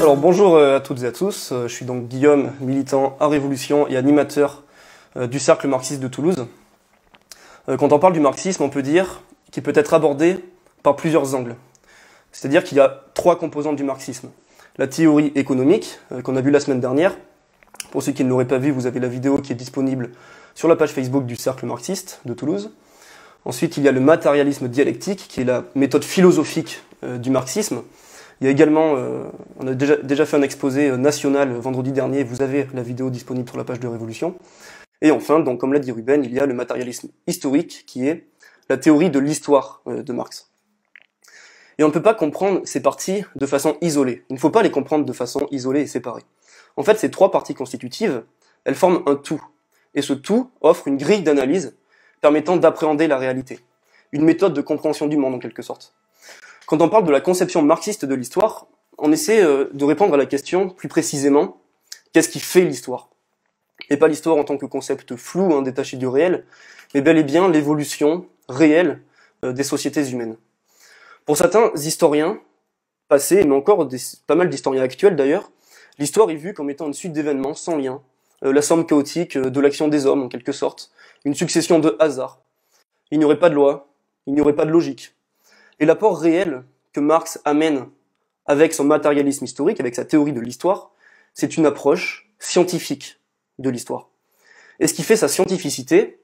Alors bonjour euh, à toutes et à tous, Euh, je suis donc Guillaume, militant à Révolution et animateur euh, du Cercle marxiste de Toulouse. Quand on parle du marxisme, on peut dire qu'il peut être abordé par plusieurs angles. C'est-à-dire qu'il y a trois composantes du marxisme. La théorie économique, qu'on a vue la semaine dernière. Pour ceux qui ne l'auraient pas vu, vous avez la vidéo qui est disponible sur la page Facebook du Cercle marxiste de Toulouse. Ensuite, il y a le matérialisme dialectique, qui est la méthode philosophique euh, du marxisme. Il y a également, euh, on a déjà, déjà fait un exposé euh, national vendredi dernier, vous avez la vidéo disponible sur la page de Révolution. Et enfin, donc, comme l'a dit Ruben, il y a le matérialisme historique, qui est la théorie de l'histoire de Marx. Et on ne peut pas comprendre ces parties de façon isolée. Il ne faut pas les comprendre de façon isolée et séparée. En fait, ces trois parties constitutives, elles forment un tout. Et ce tout offre une grille d'analyse permettant d'appréhender la réalité. Une méthode de compréhension du monde, en quelque sorte. Quand on parle de la conception marxiste de l'histoire, on essaie euh, de répondre à la question plus précisément, qu'est-ce qui fait l'histoire? Et pas l'histoire en tant que concept flou, hein, détaché du réel, mais bel et bien l'évolution réelle euh, des sociétés humaines. Pour certains historiens passés, mais encore pas mal d'historiens actuels d'ailleurs, l'histoire est vue comme étant une suite d'événements sans lien, la somme chaotique euh, de l'action des hommes en quelque sorte, une succession de hasards. Il n'y aurait pas de loi, il n'y aurait pas de logique. Et l'apport réel que Marx amène avec son matérialisme historique, avec sa théorie de l'histoire, c'est une approche scientifique de l'histoire. Et ce qui fait sa scientificité,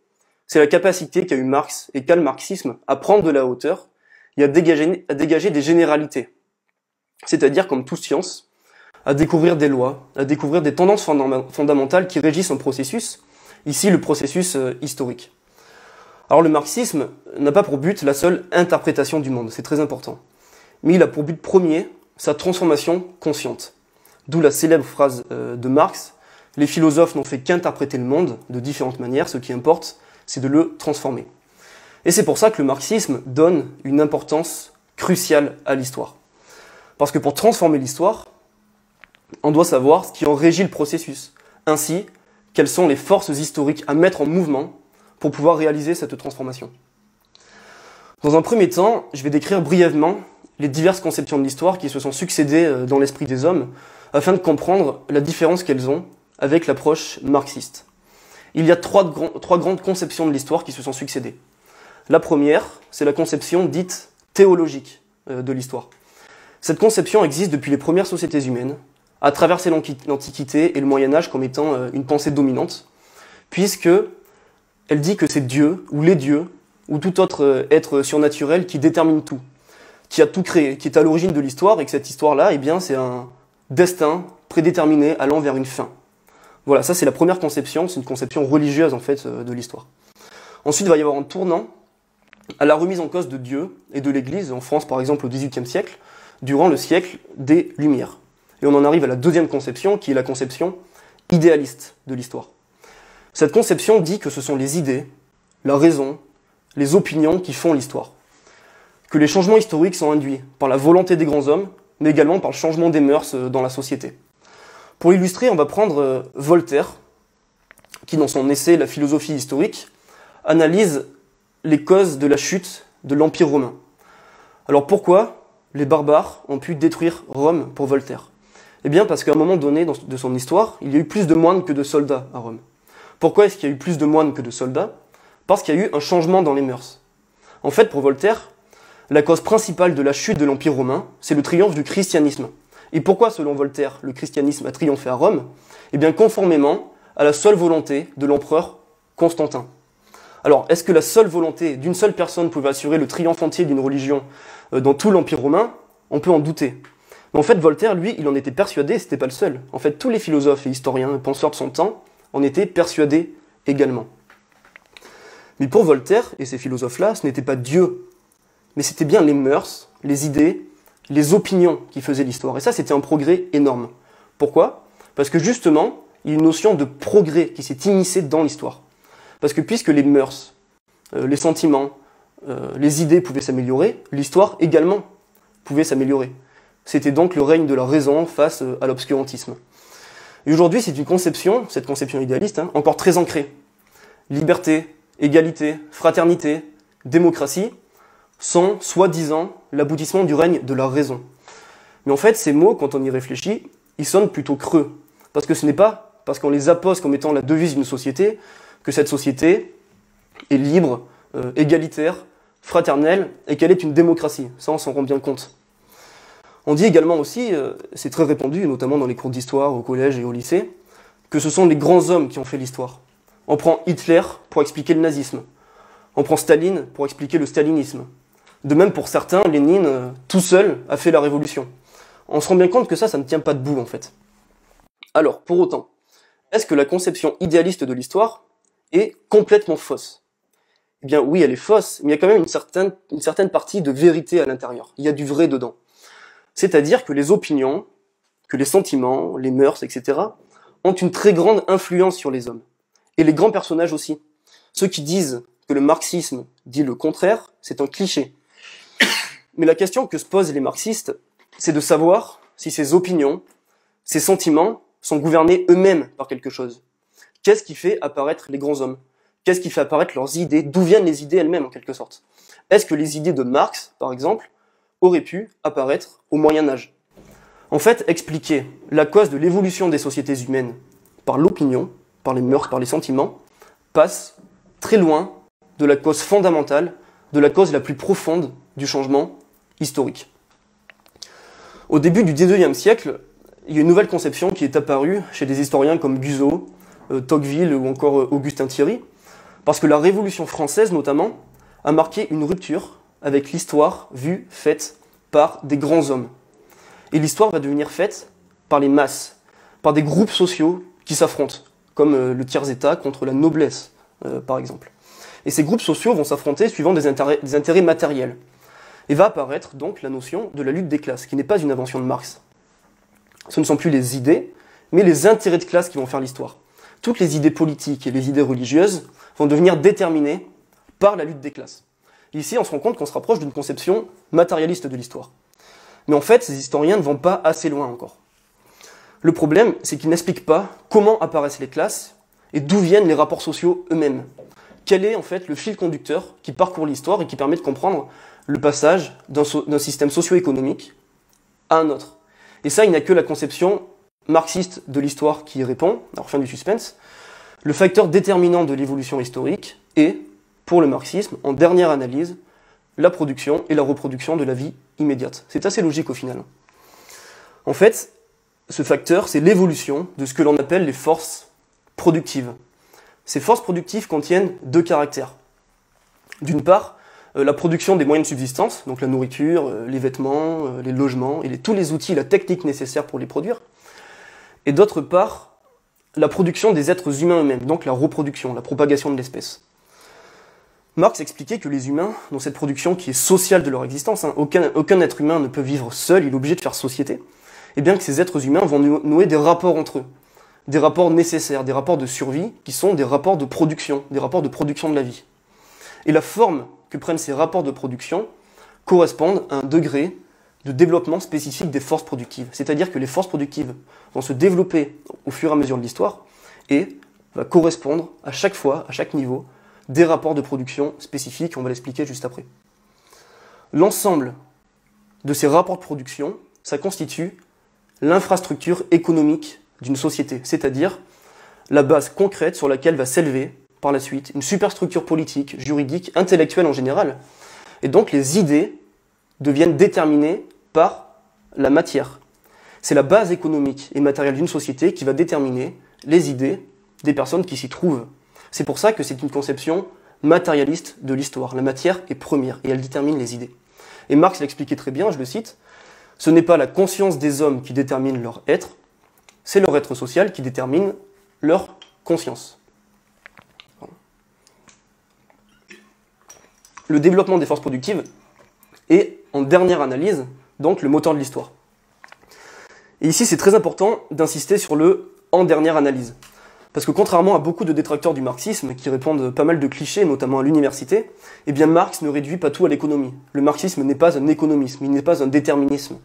c'est la capacité qu'a eu Marx et qu'a le marxisme à prendre de la hauteur et à dégager des généralités. C'est-à-dire, comme toute science, à découvrir des lois, à découvrir des tendances fondam- fondamentales qui régissent un processus, ici le processus euh, historique. Alors le marxisme n'a pas pour but la seule interprétation du monde, c'est très important. Mais il a pour but premier sa transformation consciente. D'où la célèbre phrase euh, de Marx, les philosophes n'ont fait qu'interpréter le monde de différentes manières, ce qui importe, c'est de le transformer. Et c'est pour ça que le marxisme donne une importance cruciale à l'histoire. Parce que pour transformer l'histoire, on doit savoir ce qui en régit le processus. Ainsi, quelles sont les forces historiques à mettre en mouvement pour pouvoir réaliser cette transformation. Dans un premier temps, je vais décrire brièvement les diverses conceptions de l'histoire qui se sont succédées euh, dans l'esprit des hommes afin de comprendre la différence qu'elles ont avec l'approche marxiste. Il y a trois, grandes conceptions de l'histoire qui se sont succédées. La première, c'est la conception dite théologique euh, de l'histoire. Cette conception existe depuis les premières sociétés humaines, traversé l'Anqui- l'Antiquité et le Moyen Âge comme étant euh, une pensée dominante, puisque elle dit que c'est Dieu, ou les dieux, ou tout autre euh, être surnaturel qui détermine tout, qui a tout créé, qui est à l'origine de l'histoire, et que cette histoire-là, eh bien, c'est un destin prédéterminé allant vers une fin. Voilà, ça c'est la première conception, c'est une conception religieuse en fait euh, de l'histoire. Ensuite, il va y avoir un tournant à la remise en cause de Dieu et de l'Église, en France par exemple au XVIIIe siècle, durant le siècle des Lumières. Et on en arrive à la deuxième conception, qui est la conception idéaliste de l'histoire. Cette conception dit que ce sont les idées, la raison, les opinions qui font l'histoire. Que les changements historiques sont induits par la volonté des grands hommes, mais également par le changement des mœurs euh, dans la société. Pour illustrer, on va prendre euh, Voltaire, qui dans son essai La philosophie historique, analyse les causes de la chute de l'Empire romain. Alors pourquoi les barbares ont pu détruire Rome pour Voltaire? Eh bien parce qu'à un moment donné de son histoire, il y a eu plus de moines que de soldats à Rome. Pourquoi est-ce qu'il y a eu plus de moines que de soldats? Parce qu'il y a eu un changement dans les mœurs. En fait, pour Voltaire, la cause principale de la chute de l'Empire romain, c'est le triomphe du christianisme. Et pourquoi, selon Voltaire, le christianisme a triomphé à Rome? Eh bien, conformément à la seule volonté de l'empereur Constantin. Alors, est-ce que la seule volonté d'une seule personne pouvait assurer le triomphe entier d'une religion euh, dans tout l'Empire romain? On peut en douter. Mais en fait, Voltaire, lui, il en était persuadé, c'était pas le seul. En fait, tous les philosophes et historiens et penseurs de son temps en étaient persuadés également. Mais pour Voltaire et ces philosophes-là, ce n'était pas Dieu, mais c'était bien les mœurs, les idées, les opinions qui faisaient l'histoire. Et ça, c'était un progrès énorme. Pourquoi? Parce que justement, il y a une notion de progrès qui s'est immiscée dans l'histoire. Parce que puisque les mœurs, euh, les sentiments, euh, les idées pouvaient s'améliorer, l'histoire également pouvait s'améliorer. C'était donc le règne de la raison face euh, à l'obscurantisme. Et aujourd'hui, c'est une conception, cette conception idéaliste, hein, encore très ancrée. liberté, égalité, fraternité, démocratie, sont soi-disant l'aboutissement du règne de la raison. Mais en fait, ces mots, quand on y réfléchit, ils sonnent plutôt creux. Parce que ce n'est pas parce qu'on les appose comme étant la devise d'une société que cette société est libre, euh, égalitaire, fraternelle et qu'elle est une démocratie. Ça, on s'en rend bien compte. On dit également aussi, euh, c'est très répandu, notamment dans les cours d'histoire au collège et au lycée, que ce sont les grands hommes qui ont fait l'histoire. On prend Hitler pour expliquer le nazisme. On prend Staline pour expliquer le stalinisme. De même pour certains, Lénine, euh, tout seul, a fait la révolution. On se rend bien compte que ça, ça ne tient pas debout en fait. Alors, pour autant, est-ce que la conception idéaliste de l'histoire est complètement fausse? Eh bien oui, elle est fausse, mais il y a quand même une certaine, une certaine partie de vérité à l'intérieur. Il y a du vrai dedans. C'est-à-dire que les opinions, que les sentiments, les mœurs, etc., ont une très grande influence sur les hommes. Et les grands personnages aussi. Ceux qui disent que le marxisme dit le contraire, c'est un cliché. Mais la question que se posent les marxistes, c'est de savoir si ces opinions, ces sentiments sont gouvernés eux-mêmes par quelque chose. Qu'est-ce qui fait apparaître les grands hommes? Qu'est-ce qui fait apparaître leurs idées? D'où viennent les idées elles-mêmes en quelque sorte? Est-ce que les idées de Marx, par exemple, auraient pu apparaître au Moyen Âge En fait, expliquer la cause de l'évolution des sociétés humaines par l'opinion, par les mœurs, par les sentiments, passe très loin de la cause fondamentale, de la cause la plus profonde du changement historique. Au début du XIXe siècle, il y a une nouvelle conception qui est apparue chez des historiens comme Guizot, euh, Tocqueville ou encore euh, Augustin Thierry, parce que la Révolution française notamment a marqué une rupture avec l'histoire vue, faite par des grands hommes. Et l'histoire va devenir faite par les masses, par des groupes sociaux qui s'affrontent, comme euh, le tiers-état contre la noblesse, par exemple. Et ces groupes sociaux vont s'affronter suivant des intérêts matériels. Et va apparaître donc la notion de la lutte des classes, qui n'est pas une invention de Marx. Ce ne sont plus les idées, mais les intérêts de classe qui vont faire l'histoire. Toutes les idées politiques et les idées religieuses vont devenir déterminées par la lutte des classes. Ici, on se rend compte qu'on se rapproche d'une conception matérialiste de l'histoire. Mais en fait, ces historiens ne vont pas assez loin encore. Le problème, c'est qu'ils n'expliquent pas comment apparaissent les classes et d'où viennent les rapports sociaux eux-mêmes. Quel est en fait le fil conducteur qui parcourt l'histoire et qui permet de comprendre le passage d'un système socio-économique à un autre? Et ça, il n'y a que la conception marxiste de l'histoire qui y répond, alors fin du suspense. Le facteur déterminant de l'évolution historique est, pour le marxisme, en dernière analyse, la production et la reproduction de la vie immédiate. C'est assez logique au final. En fait, ce facteur, c'est l'évolution de ce que l'on appelle les forces productives. Ces forces productives contiennent deux caractères. D'une part, euh, la production des moyens de subsistance, donc la nourriture, euh, les vêtements, euh, les logements, et tous les outils, la technique nécessaire pour les produire. Et d'autre part, la production des êtres humains eux-mêmes, donc la reproduction, la propagation de l'espèce. Marx expliquait que les humains, dans cette production qui est sociale de leur existence, hein, aucun, être humain ne peut vivre seul, il est obligé de faire société, et bien que ces êtres humains vont nouer des rapports entre eux, des rapports nécessaires, des rapports de survie, qui sont des rapports de production, des rapports de production de la vie. Et la forme que prennent ces rapports de production correspondent à un degré de développement spécifique des forces productives. C'est-à-dire que les forces productives vont se développer au fur et à mesure de l'histoire et va correspondre à chaque fois, à chaque niveau, des rapports de production spécifiques, on va l'expliquer juste après. L'ensemble de ces rapports de production, ça constitue l'infrastructure économique d'une société, c'est-à-dire la base concrète sur laquelle va s'élever par la suite, une superstructure politique, juridique, intellectuelle en général. Et donc les idées deviennent déterminées par la matière. C'est la base économique et matérielle d'une société qui va déterminer les idées des personnes qui s'y trouvent. C'est pour ça que c'est une conception matérialiste de l'histoire. La matière est première et elle détermine les idées. Et Marx l'expliquait très bien, je le cite, ce n'est pas la conscience des hommes qui détermine leur être, c'est leur être social qui détermine leur conscience. le développement des forces productives est, en dernière analyse, donc le moteur de l'histoire. Et ici, c'est très important d'insister sur le en dernière analyse. Parce que contrairement à beaucoup de détracteurs du marxisme, qui répondent pas mal de clichés, notamment à l'université, eh bien Marx ne réduit pas tout à l'économie. Le marxisme n'est pas un économisme, il n'est pas un déterminisme.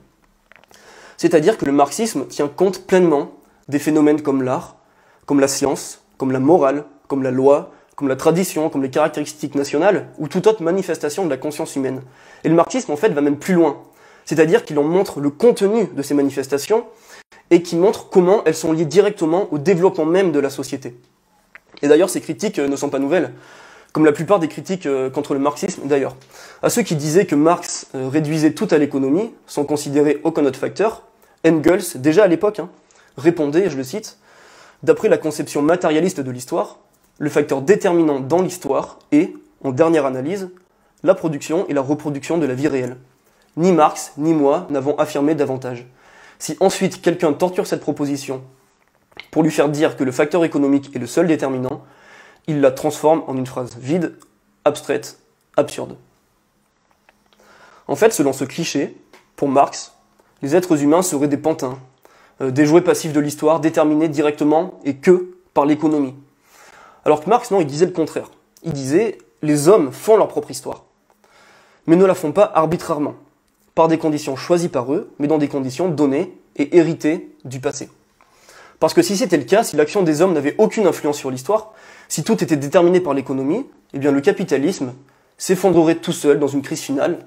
C'est-à-dire que le marxisme tient compte pleinement des phénomènes comme l'art, comme la science, comme la morale, comme la loi, comme la tradition, comme les caractéristiques nationales, ou toute autre manifestation de la conscience humaine. Et le marxisme, en fait, va même plus loin. C'est-à-dire qu'il en montre le contenu de ces manifestations et qui montre comment elles sont liées directement au développement même de la société. Et d'ailleurs, ces critiques euh, ne sont pas nouvelles, comme la plupart des critiques euh, contre le marxisme d'ailleurs. À ceux qui disaient que Marx euh, réduisait tout à l'économie, sans considérer aucun autre facteur, Engels, déjà à l'époque, hein, répondait, je le cite, D'après la conception matérialiste de l'histoire, le facteur déterminant dans l'histoire est, en dernière analyse, la production et la reproduction de la vie réelle. Ni Marx, ni moi n'avons affirmé davantage. Si ensuite quelqu'un torture cette proposition pour lui faire dire que le facteur économique est le seul déterminant, il la transforme en une phrase vide, abstraite, absurde. En fait, selon ce cliché, pour Marx, les êtres humains seraient des pantins, euh, des jouets passifs de l'histoire déterminés directement et que par l'économie. Alors que Marx, non, il disait le contraire. Il disait les hommes font leur propre histoire, mais ne la font pas arbitrairement, par des conditions choisies par eux, mais dans des conditions données et héritées du passé. Parce que si c'était le cas, si l'action des hommes n'avait aucune influence sur l'histoire, si tout était déterminé par l'économie, eh bien le capitalisme s'effondrerait tout seul dans une crise finale,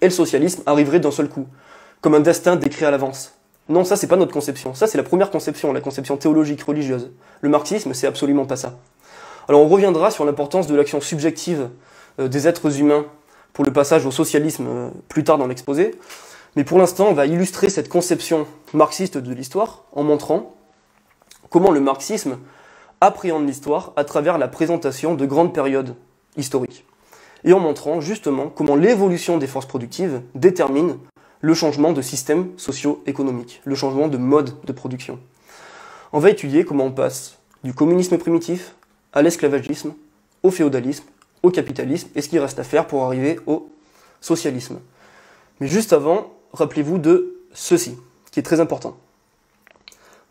et le socialisme arriverait d'un seul coup, comme un destin décrit à l'avance. Non, ça c'est pas notre conception. Ça c'est la première conception, la conception théologique religieuse. Le marxisme, c'est absolument pas ça. Alors on reviendra sur l'importance de l'action subjective euh, des êtres humains pour le passage au socialisme euh, plus tard dans l'exposé. Mais pour l'instant, on va illustrer cette conception marxiste de l'histoire en montrant comment le marxisme appréhende l'histoire à travers la présentation de grandes périodes historiques. Et en montrant justement comment l'évolution des forces productives détermine le changement de système socio-économique, le changement de mode de production. On va étudier comment on passe du communisme primitif à l'esclavagisme, au féodalisme, au capitalisme, et ce qu'il reste à faire pour arriver au socialisme. Mais juste avant, rappelez-vous de ceci, qui est très important.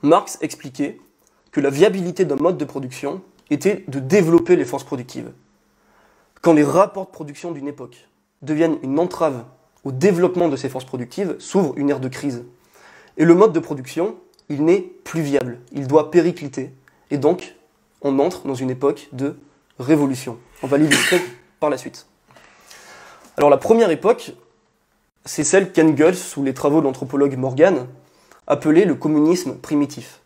Marx expliquait que la viabilité d'un mode de production était de développer les forces productives. Quand les rapports de production d'une époque deviennent une entrave au développement de ces forces productives, s'ouvre une ère de crise. Et le mode de production, il n'est plus viable, il doit péricliter. Et donc, on entre dans une époque de révolution. On va l'illustrer par la suite. Alors la première époque, c'est celle qu'Engels, sous les travaux de l'anthropologue Morgan, appelait le communisme primitif.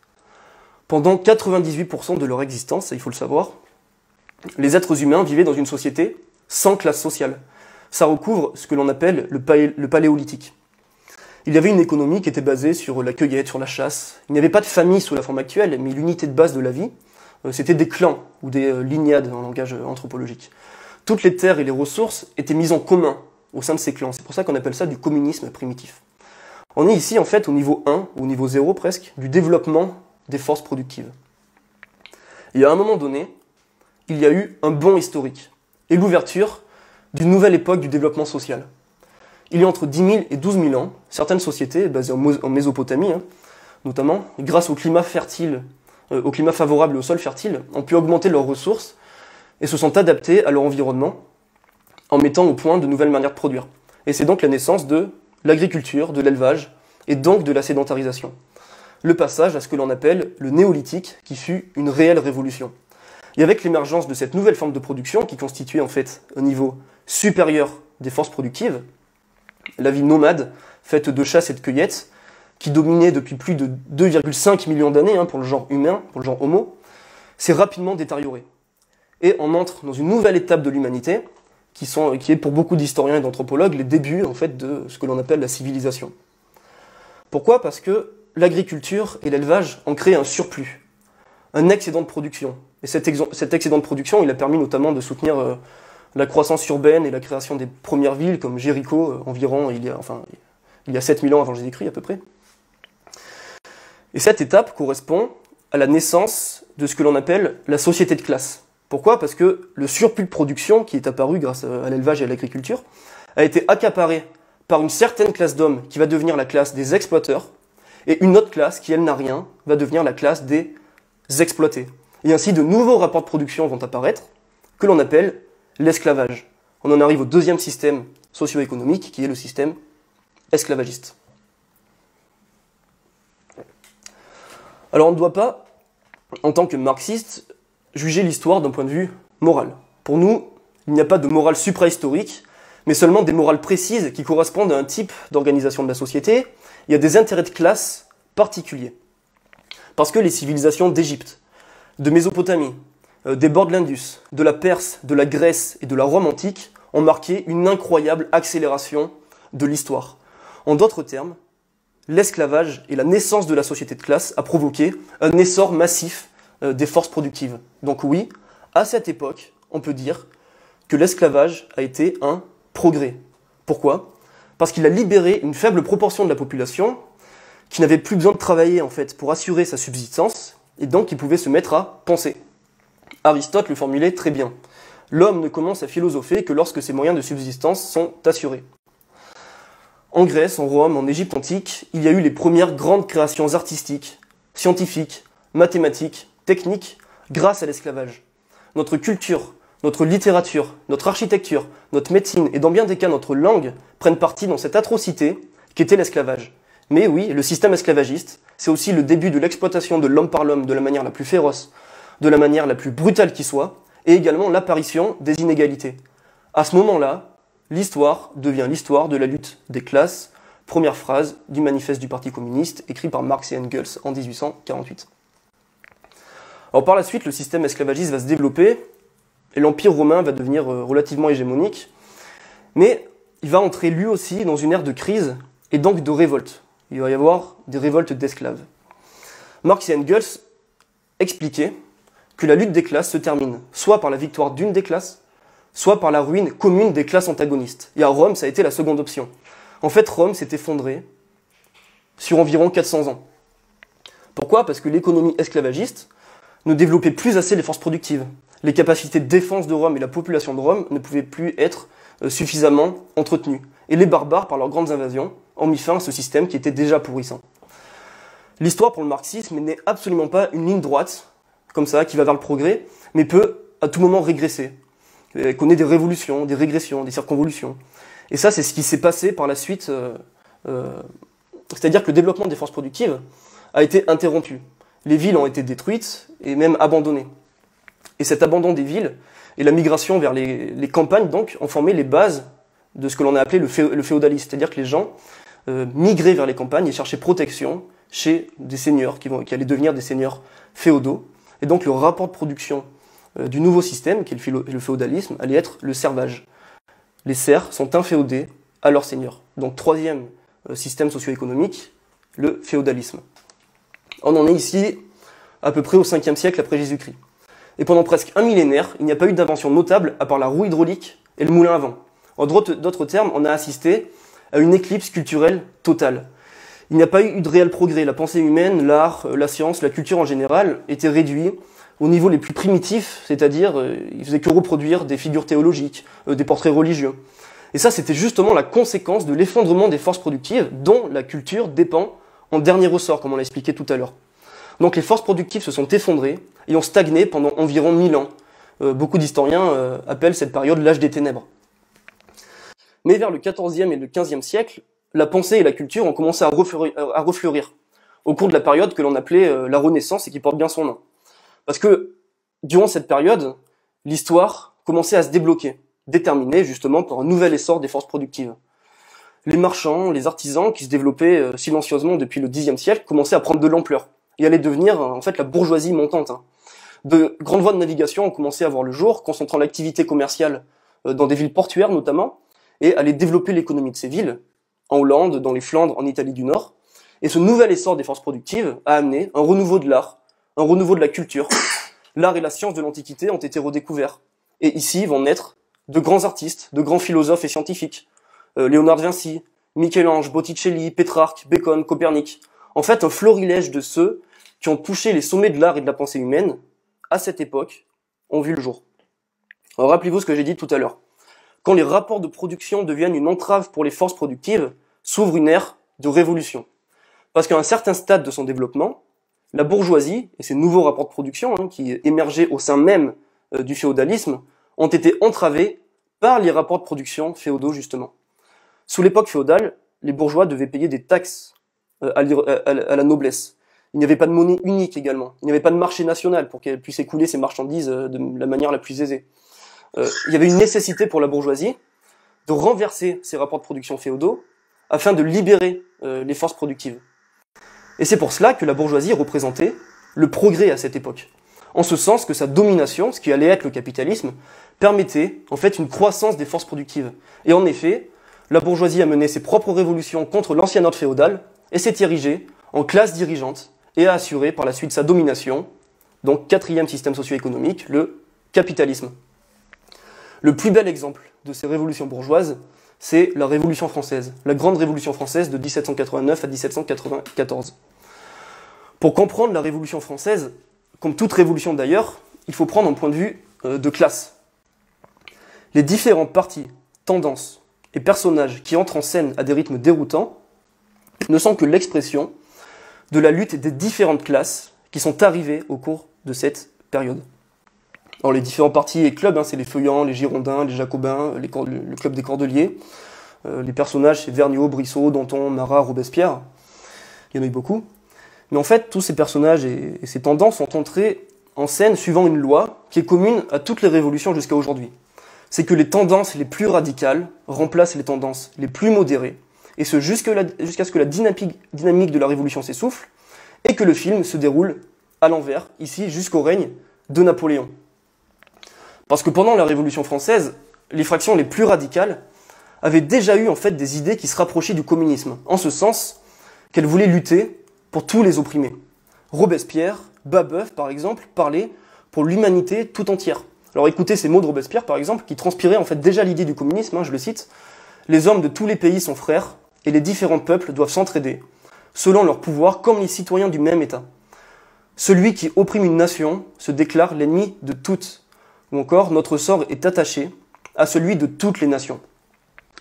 Pendant 98% de leur existence, il faut le savoir, les êtres humains vivaient dans une société sans classe sociale ça recouvre ce que l'on appelle le, paléolithique. Il y avait une économie qui était basée sur la cueillette, sur la chasse. Il n'y avait pas de famille sous la forme actuelle, mais l'unité de base de la vie, c'était des clans ou des euh, lignades en langage euh, anthropologique. Toutes les terres et les ressources étaient mises en commun au sein de ces clans. C'est pour ça qu'on appelle ça du communisme primitif. On est ici en fait au niveau 1, au niveau 0 presque, du développement des forces productives. Et à un moment donné, il y a eu un bond historique et l'ouverture d'une nouvelle époque du développement social. Il y a entre 10 000 et 12 000 ans, certaines sociétés, basées en Mésopotamie hein, notamment, grâce au climat fertile, euh, au climat favorable et au sol fertile, ont pu augmenter leurs ressources et se sont adaptées à leur environnement en mettant au point de nouvelles manières de produire. Et c'est donc la naissance de l'agriculture, de l'élevage et donc de la sédentarisation. Le passage à ce que l'on appelle le néolithique, qui fut une réelle révolution. Et avec l'émergence de cette nouvelle forme de production, qui constituait en fait un niveau supérieure des forces productives, la vie nomade, faite de chasse et de cueillette, qui dominait depuis plus de 2,5 millions d'années hein, pour le genre humain, pour le genre homo, s'est rapidement détériorée. Et on entre dans une nouvelle étape de l'humanité, qui, qui est pour beaucoup d'historiens et d'anthropologues les débuts en fait, de ce que l'on appelle la civilisation. Pourquoi? Parce que l'agriculture et l'élevage ont créé un surplus, un excédent de production. Et cet, excédent de production, il a permis notamment de soutenir euh, la croissance urbaine et la création des premières villes comme Jéricho, euh, environ il y a, enfin, il y a 7000 ans avant Jésus-Christ à peu près. Et cette étape correspond à la naissance de ce que l'on appelle la société de classe. Pourquoi? Parce que le surplus de production qui est apparu grâce à l'élevage et à l'agriculture a été accaparé par une certaine classe d'hommes qui va devenir la classe des exploiteurs, et une autre classe qui, elle, n'a rien, va devenir la classe des exploités. Et ainsi, de nouveaux rapports de production vont apparaître, que l'on appelle l'esclavage. On en arrive au deuxième système socio-économique qui est le système esclavagiste. Alors on ne doit pas, en tant que marxiste, juger l'histoire d'un point de vue morale. Pour nous, il n'y a pas de morale suprahistorique, mais seulement des morales précises qui correspondent à un type d'organisation de la société et à des intérêts de classe particuliers. Parce que les civilisations d'Égypte, de Mésopotamie, euh, des bords de l'Indus, de la Perse, de la Grèce et de la Rome antique ont marqué une incroyable accélération de l'histoire. En d'autres termes, l'esclavage et la naissance de la société de classe a provoqué un essor massif euh, des forces productives. Donc oui, à cette époque, on peut dire que l'esclavage a été un progrès. Pourquoi? Parce qu'il a libéré une faible proportion de la population qui n'avait plus besoin de travailler en fait pour assurer sa subsistance et donc qui pouvait se mettre à penser. Aristote le formulait très bien. L'homme ne commence à philosopher que lorsque ses moyens de subsistance sont assurés. En Grèce, en Rome, en Égypte antique, il y a eu les premières grandes créations artistiques, scientifiques, mathématiques, techniques, grâce à l'esclavage. Notre culture, notre littérature, notre architecture, notre médecine et dans bien des cas notre langue prennent partie dans cette atrocité qu'était l'esclavage. Mais oui, le système esclavagiste, c'est aussi le début de l'exploitation de l'homme par l'homme de la manière la plus féroce, de la manière la plus brutale qui soit, et également l'apparition des inégalités. À ce moment-là, l'histoire devient l'histoire de la lutte des classes, première phrase du manifeste du Parti communiste écrit par Marx et Engels en 1848. Alors par la suite, le système esclavagiste va se développer et l'Empire romain va devenir euh, relativement hégémonique, mais il va entrer lui aussi dans une ère de crise et donc de révolte. Il va y avoir des révoltes d'esclaves. Marx et Engels expliquaient que la lutte des classes se termine soit par la victoire d'une des classes, soit par la ruine commune des classes antagonistes. Et à Rome, ça a été la seconde option. En fait, Rome s'est effondrée sur environ 400 ans. Pourquoi? Parce que l'économie esclavagiste ne développait plus assez les forces productives les capacités de défense de Rome et la population de Rome ne pouvaient plus être euh, suffisamment entretenues. Et les barbares, par leurs grandes invasions, ont mis fin à ce système qui était déjà pourrissant. L'histoire pour le marxisme n'est absolument pas une ligne droite, comme ça, qui va vers le progrès, mais peut à tout moment régresser, connaît des révolutions, des régressions, des circonvolutions. Et ça, c'est ce qui s'est passé par la suite, euh, euh, c'est-à-dire que le développement des forces productives a été interrompu. Les villes ont été détruites et même abandonnées. Et cet abandon des villes et la migration vers les, campagnes, donc, ont formé les bases de ce que l'on a appelé le, féodalisme. C'est-à-dire que les gens euh, migraient vers les campagnes et cherchaient protection chez des seigneurs qui, vont, qui allaient devenir des seigneurs féodaux. Et donc le rapport de production euh, du nouveau système, qui est le, féodalisme, allait être le servage. Les serfs sont inféodés à leurs seigneurs. Donc troisième euh, système socio-économique, le féodalisme. On en est ici à peu près au 5e siècle après Jésus-Christ. Et pendant presque un millénaire, il n'y a pas eu d'invention notable à part la roue hydraulique et le moulin à vent. En d'autres termes, on a assisté à une éclipse culturelle totale. Il n'y a pas eu de réel progrès. La pensée humaine, l'art, euh, la science, la culture en général étaient réduits au niveau les plus primitifs, c'est-à-dire euh, ils faisaient que reproduire des figures théologiques, euh, des portraits religieux. Et ça, c'était justement la conséquence de l'effondrement des forces productives dont la culture dépend en dernier ressort, comme on l'a expliqué tout à l'heure. Donc les forces productives se sont effondrées et ont stagné pendant environ 1000 ans. Euh, beaucoup d'historiens euh, appellent cette période l'âge des ténèbres. Mais vers le XIVe et le XVe siècle, la pensée et la culture ont commencé à refleurir, au cours de la période que l'on appelait la Renaissance et qui porte bien son nom. Parce que durant cette période, l'histoire commençait à se débloquer, déterminée justement par un nouvel essor des forces productives. Les marchands, les artisans qui se développaient silencieusement depuis le Xe siècle commençaient à prendre de l'ampleur et allait devenir en fait la bourgeoisie montante. Hein. De grandes voies de navigation ont commencé à voir le jour, concentrant l'activité commerciale euh, dans des villes portuaires notamment, et allaient développer l'économie de ces villes, en Hollande, dans les Flandres, en Italie du Nord. Et ce nouvel essor des forces productives a amené un renouveau de l'art, un renouveau de la culture. L'art et la science de l'Antiquité ont été redécouverts. Et ici vont naître de grands artistes, de grands philosophes et scientifiques. Euh, Léonard de Vinci, Michel-Ange, Botticelli, Pétrarque, Bacon, Copernic, en fait un florilège de ceux qui ont touché les sommets de l'art et de la pensée humaine à cette époque ont vu le jour. Rappelez-vous ce que j'ai dit tout à l'heure. Quand les rapports de production deviennent une entrave pour les forces productives, s'ouvre une ère de révolution. Parce qu'à un certain stade de son développement, la bourgeoisie et ses nouveaux rapports de production, hein, qui émergeaient au sein même euh, du féodalisme, ont été entravés par les rapports de production féodaux justement. Sous l'époque féodale, les bourgeois devaient payer des taxes euh, à, la noblesse. Il n'y avait pas de monnaie unique également. Il n'y avait pas de marché national pour qu'elle puisse écouler ses marchandises euh, de la manière la plus aisée. Euh, il y avait une nécessité pour la bourgeoisie de renverser ces rapports de production féodaux afin de libérer euh, les forces productives. Et c'est pour cela que la bourgeoisie représentait le progrès à cette époque. En ce sens que sa domination, ce qui allait être le capitalisme, permettait en fait une croissance des forces productives. Et en effet, la bourgeoisie a mené ses propres révolutions contre l'ancien ordre féodal et s'est érigée en classe dirigeante et a assuré par la suite sa domination, donc quatrième système socio-économique, le capitalisme. Le plus bel exemple de ces révolutions bourgeoises, c'est la Révolution française, la grande Révolution française de 1789 à 1794. Pour comprendre la Révolution française, comme toute révolution d'ailleurs, il faut prendre un point de vue euh, de classe. Les différents partis, tendances et personnages qui entrent en scène à des rythmes déroutants ne sont que l'expression de la lutte des différentes classes qui sont arrivées au cours de cette période. Alors les différents partis et clubs, hein, c'est les Feuillants, les Girondins, les Jacobins, le club des Cordeliers. Euh, les personnages, c'est Vergniaud, Brissot, Danton, Marat, Robespierre. Il y en a eu beaucoup. Mais en fait, tous ces personnages et, ces tendances sont entrés en scène suivant une loi qui est commune à toutes les révolutions jusqu'à aujourd'hui. C'est que les tendances les plus radicales remplacent les tendances les plus modérées, et ce jusqu'à ce que la dynamique de la révolution s'essouffle, et que le film se déroule à l'envers, ici jusqu'au règne de Napoléon. Parce que pendant la Révolution française, les fractions les plus radicales avaient déjà eu en fait des idées qui se rapprochaient du communisme, en ce sens qu'elles voulaient lutter pour tous les opprimés. Robespierre, Babeuf par exemple, parlaient pour l'humanité tout entière. Alors écoutez ces mots de Robespierre par exemple, qui transpiraient en fait déjà l'idée du communisme, hein, je le cite, Les hommes de tous les pays sont frères, et les différents peuples doivent s'entraider, selon leur pouvoir comme les citoyens du même État. Celui qui opprime une nation se déclare l'ennemi de toutes, ou encore notre sort est attaché à celui de toutes les nations.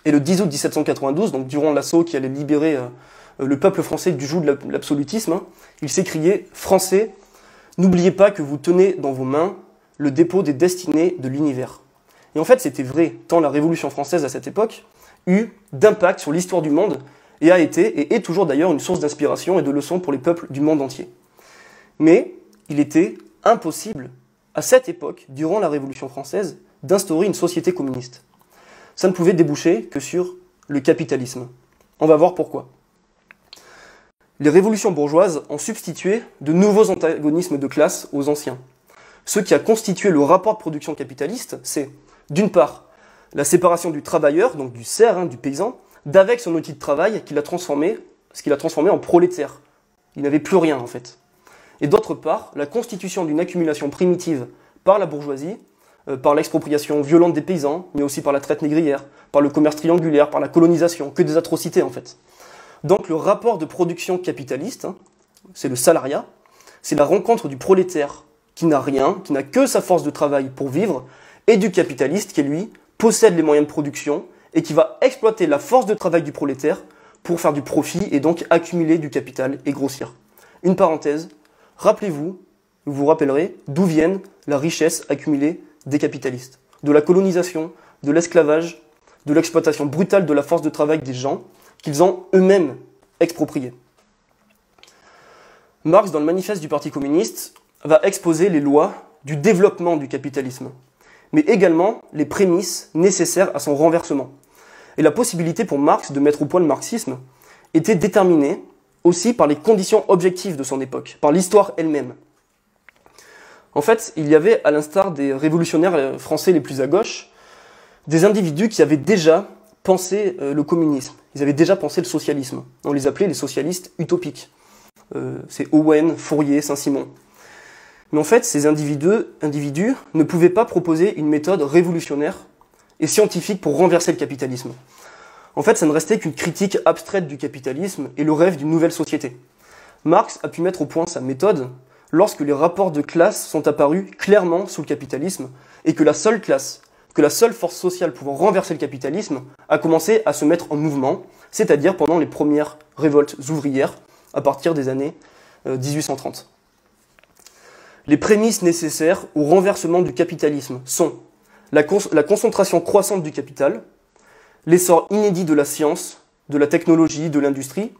Et le 10 août 1792, donc durant l'assaut qui allait libérer euh, le peuple français du joug de l'absolutisme, hein, il s'écriait Français, n'oubliez pas que vous tenez dans vos mains le dépôt des destinées de l'univers. Et en fait, c'était vrai, tant la Révolution française à cette époque eu d'impact sur l'histoire du monde et a été et est toujours d'ailleurs une source d'inspiration et de leçons pour les peuples du monde entier. Mais il était impossible à cette époque, durant la Révolution française, d'instaurer une société communiste. Ça ne pouvait déboucher que sur le capitalisme. On va voir pourquoi. Les révolutions bourgeoises ont substitué de nouveaux antagonismes de classe aux anciens. Ce qui a constitué le rapport de production capitaliste, c'est, d'une part, la séparation du travailleur, donc du serf, hein, du paysan, d'avec son outil de travail ce qu'il a transformé en prolétaire. Il n'avait plus rien en fait. Et d'autre part, la constitution d'une accumulation primitive par la bourgeoisie, euh, par l'expropriation violente des paysans, mais aussi par la traite négrière, par le commerce triangulaire, par la colonisation, que des atrocités en fait. Donc le rapport de production capitaliste, hein, c'est le salariat, c'est la rencontre du prolétaire qui n'a rien, qui n'a que sa force de travail pour vivre, et du capitaliste qui lui possède les moyens de production et qui va exploiter la force de travail du prolétaire pour faire du profit et donc accumuler du capital et grossir. Une parenthèse, rappelez-vous, vous vous rappellerez d'où viennent la richesse accumulée des capitalistes. De la colonisation, de l'esclavage, de l'exploitation brutale de la force de travail des gens qu'ils ont eux-mêmes expropriés. Marx, dans le manifeste du Parti communiste, va exposer les lois du développement du capitalisme mais également les prémices nécessaires à son renversement. Et la possibilité pour Marx de mettre au point le marxisme était déterminée aussi par les conditions objectives de son époque, par l'histoire elle-même. En fait, il y avait, à l'instar des révolutionnaires français les plus à gauche, des individus qui avaient déjà pensé euh, le communisme, ils avaient déjà pensé le socialisme. On les appelait les socialistes utopiques. Euh, c'est Owen, Fourier, Saint-Simon. Mais en fait, ces individus ne pouvaient pas proposer une méthode révolutionnaire et scientifique pour renverser le capitalisme. En fait, ça ne restait qu'une critique abstraite du capitalisme et le rêve d'une nouvelle société. Marx a pu mettre au point sa méthode lorsque les rapports de classe sont apparus clairement sous le capitalisme et que la seule classe, que la seule force sociale pouvant renverser le capitalisme a commencé à se mettre en mouvement, c'est-à-dire pendant les premières révoltes ouvrières à partir des années 1830. Euh, les prémices nécessaires au renversement du capitalisme sont la, concentration croissante du capital, l'essor inédit de la science, de la technologie, de l'industrie,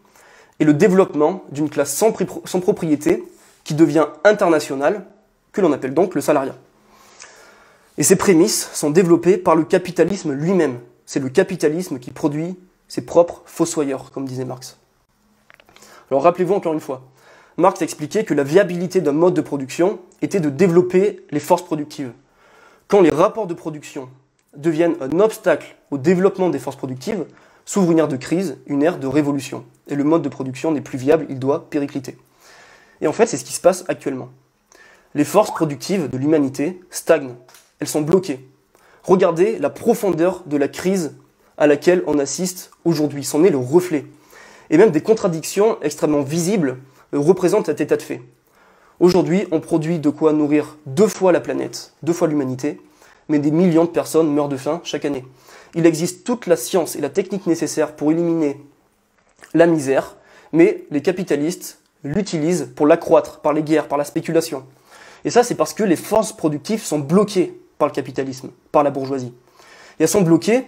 et le développement d'une classe sans, propriété qui devient internationale, que l'on appelle donc le salariat. Et ces prémices sont développées par le capitalisme lui-même. C'est le capitalisme qui produit ses propres fossoyeurs, comme disait Marx. Alors rappelez-vous encore une fois, Marx expliquait que la viabilité d'un mode de production était de développer les forces productives. Quand les rapports de production deviennent un obstacle au développement des forces productives, s'ouvre une ère de crise, une ère de révolution. Et le mode de production n'est plus viable, il doit péricliter. Et en fait, c'est ce qui se passe actuellement. Les forces productives de l'humanité stagnent, elles sont bloquées. Regardez la profondeur de la crise à laquelle on assiste aujourd'hui, c'en est le reflet. Et même des contradictions extrêmement visibles représente cet état de fait. Aujourd'hui, on produit de quoi nourrir deux fois la planète, deux fois l'humanité, mais des millions de personnes meurent de faim chaque année. Il existe toute la science et la technique nécessaires pour éliminer la misère, mais les capitalistes l'utilisent pour l'accroître par les guerres, par la spéculation. Et ça, c'est parce que les forces productives sont bloquées par le capitalisme, par la bourgeoisie. Et elles sont bloquées,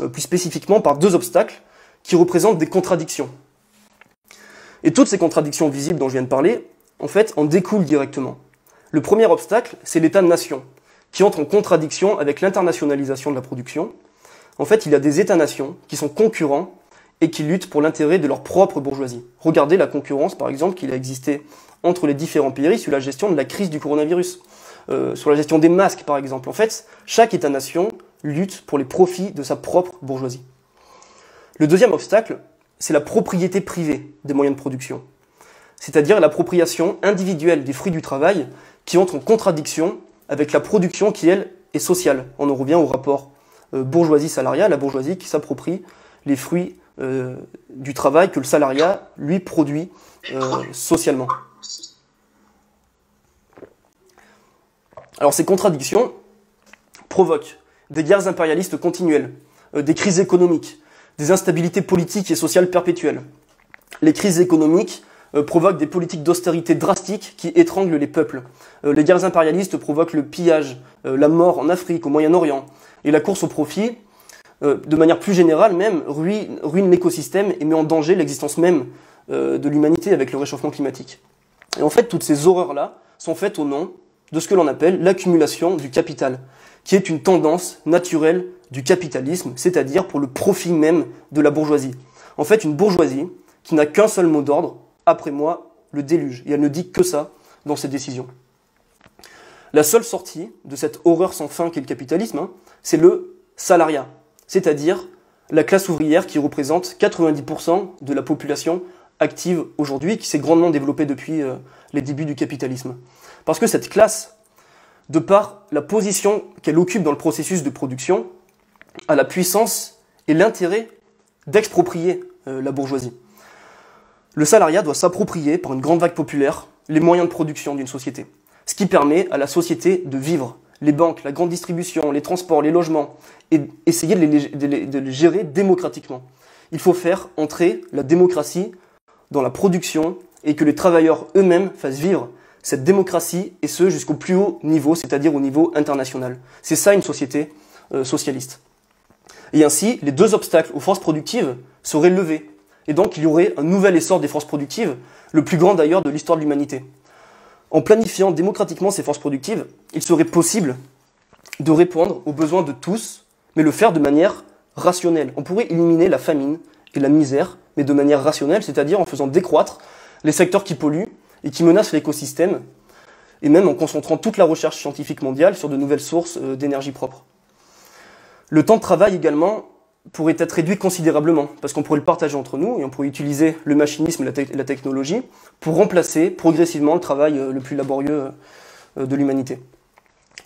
euh, plus spécifiquement, par deux obstacles qui représentent des contradictions. Et toutes ces contradictions visibles dont je viens de parler, en fait, en découlent directement. Le premier obstacle, c'est l'État-nation, qui entre en contradiction avec l'internationalisation de la production. En fait, il y a des États-nations qui sont concurrents et qui luttent pour l'intérêt de leur propre bourgeoisie. Regardez la concurrence, par exemple, qu'il a existé entre les différents pays sur la gestion de la crise du coronavirus, euh, sur la gestion des masques, par exemple. En fait, chaque État-nation lutte pour les profits de sa propre bourgeoisie. Le deuxième obstacle, c'est la propriété privée des moyens de production, c'est-à-dire l'appropriation individuelle des fruits du travail qui entre en contradiction avec la production qui, elle, est sociale. On en revient au rapport euh, bourgeoisie-salariat, la bourgeoisie qui s'approprie les fruits euh, du travail que le salariat, lui, produit euh, socialement. Alors ces contradictions provoquent des guerres impérialistes continuelles, des crises économiques, des instabilités politiques et sociales perpétuelles. Les crises économiques euh, provoquent des politiques d'austérité drastiques qui étranglent les peuples. Euh, les guerres impérialistes provoquent le pillage, euh, la mort en Afrique, au Moyen-Orient. Et la course au profit, de manière plus générale même, ruine, ruine l'écosystème et met en danger l'existence même de l'humanité avec le réchauffement climatique. Et en fait, toutes ces horreurs-là sont faites au nom de ce que l'on appelle l'accumulation du capital, qui est une tendance naturelle du capitalisme, c'est-à-dire pour le profit même de la bourgeoisie. En fait, une bourgeoisie qui n'a qu'un seul mot d'ordre, après moi, le déluge. Et elle ne dit que ça dans ses décisions. La seule sortie de cette horreur sans fin qu'est le capitalisme, hein, c'est le salariat, c'est-à-dire la classe ouvrière qui représente 90% de la population active aujourd'hui, qui s'est grandement développée depuis euh, les débuts du capitalisme. Parce que cette classe, de par la position qu'elle occupe dans le processus de production, à la puissance et l'intérêt d'exproprier euh, la bourgeoisie. Le salariat doit s'approprier par une grande vague populaire les moyens de production d'une société, ce qui permet à la société de vivre. Les banques, la grande distribution, les transports, les logements, et essayer de les, gérer démocratiquement. Il faut faire entrer la démocratie dans la production et que les travailleurs eux-mêmes fassent vivre cette démocratie, et ce jusqu'au plus haut niveau, c'est-à-dire au niveau international. C'est ça une société euh, socialiste. Et ainsi, les deux obstacles aux forces productives seraient levés. Et donc, il y aurait un nouvel essor des forces productives, le plus grand d'ailleurs de l'histoire de l'humanité. En planifiant démocratiquement ces forces productives, il serait possible de répondre aux besoins de tous, mais le faire de manière rationnelle. On pourrait éliminer la famine et la misère, mais de manière rationnelle, c'est-à-dire en faisant décroître les secteurs qui polluent et qui menacent l'écosystème, et même en concentrant toute la recherche scientifique mondiale sur de nouvelles sources euh, d'énergie propre. Le temps de travail également pourrait être réduit considérablement, parce qu'on pourrait le partager entre nous et on pourrait utiliser le machinisme et la, technologie pour remplacer progressivement le travail euh, le plus laborieux euh, de l'humanité.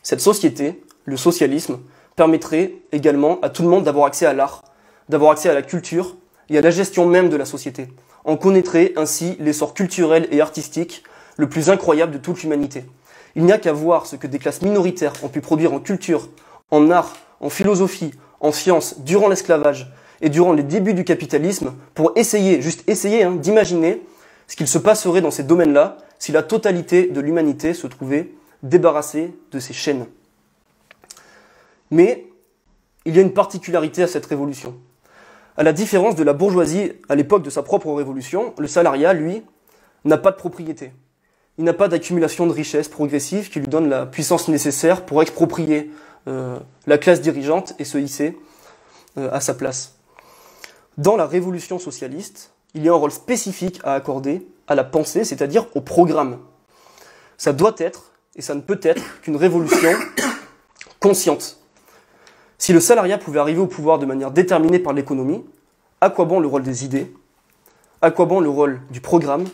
Cette société, le socialisme, permettrait également à tout le monde d'avoir accès à l'art, d'avoir accès à la culture et à la gestion même de la société. On connaîtrait ainsi l'essor culturel et artistique le plus incroyable de toute l'humanité. Il n'y a qu'à voir ce que des classes minoritaires ont pu produire en culture, en art, en philosophie, en sciences durant l'esclavage et durant les débuts du capitalisme pour essayer, juste essayer, hein, d'imaginer ce qu'il se passerait dans ces domaines-là si la totalité de l'humanité se trouvait débarrassée de ces chaînes. Mais il y a une particularité à cette révolution. À la différence de la bourgeoisie à l'époque de sa propre révolution, le salariat, lui, n'a pas de propriété. Il n'a pas d'accumulation de richesses progressive qui lui donne la puissance nécessaire pour exproprier la classe dirigeante et se hisser euh, à sa place. Dans la révolution socialiste, il y a un rôle spécifique à accorder à la pensée, c'est-à-dire au programme. Ça doit être, et ça ne peut être, qu'une révolution consciente. Si le salariat pouvait arriver au pouvoir de manière déterminée par l'économie, à quoi bon le rôle des idées? À quoi bon le rôle du programme?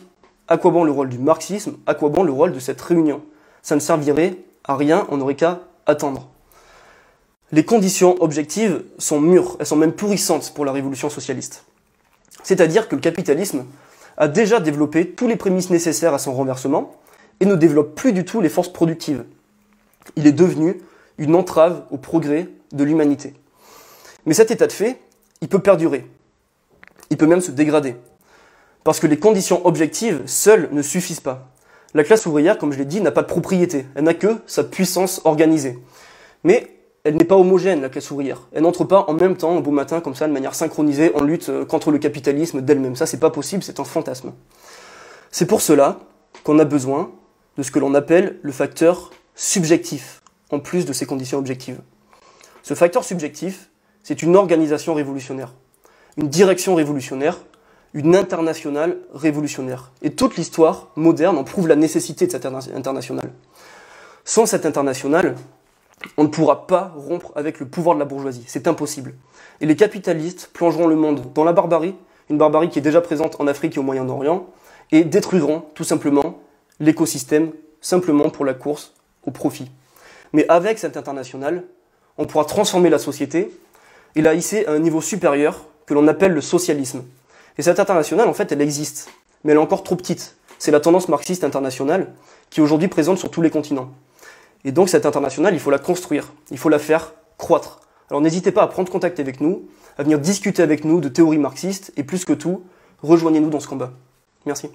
À quoi bon le rôle du marxisme? À quoi bon le rôle de cette réunion? Ça ne servirait à rien, on n'aurait qu'à attendre. Les conditions objectives sont mûres, elles sont même pourrissantes pour la révolution socialiste. C'est-à-dire que le capitalisme a déjà développé tous les prémices nécessaires à son renversement et ne développe plus du tout les forces productives. Il est devenu une entrave au progrès de l'humanité. Mais cet état de fait, il peut perdurer. Il peut même se dégrader. Parce que les conditions objectives seules ne suffisent pas. La classe ouvrière, comme je l'ai dit, n'a pas de propriété. Elle n'a que sa puissance organisée. Mais elle n'est pas homogène, la classe ouvrière. Elle n'entre pas en même temps, un beau matin, comme ça, de manière synchronisée, en lutte euh, contre le capitalisme d'elle-même. Ça, c'est pas possible, c'est un fantasme. C'est pour cela qu'on a besoin de ce que l'on appelle le facteur subjectif, en plus de ces conditions objectives. Ce facteur subjectif, c'est une organisation révolutionnaire, une direction révolutionnaire, une internationale révolutionnaire. Et toute l'histoire moderne en prouve la nécessité de cette internationale. Sans cette internationale, on ne pourra pas rompre avec le pouvoir de la bourgeoisie. C'est impossible. Et les capitalistes plongeront le monde dans la barbarie, une barbarie qui est déjà présente en Afrique et au Moyen-Orient, et détruiront tout simplement l'écosystème simplement pour la course au profit. Mais avec cette internationale, on pourra transformer la société et la hisser à un niveau supérieur que l'on appelle le socialisme. Et cette internationale, en fait, elle existe, mais elle est encore trop petite. C'est la tendance marxiste internationale qui est aujourd'hui présente sur tous les continents. Et donc cette internationale, il faut la construire, il faut la faire croître. Alors n'hésitez pas à prendre contact avec nous, à venir discuter avec nous de théorie marxiste, et plus que tout, rejoignez-nous dans ce combat. Merci.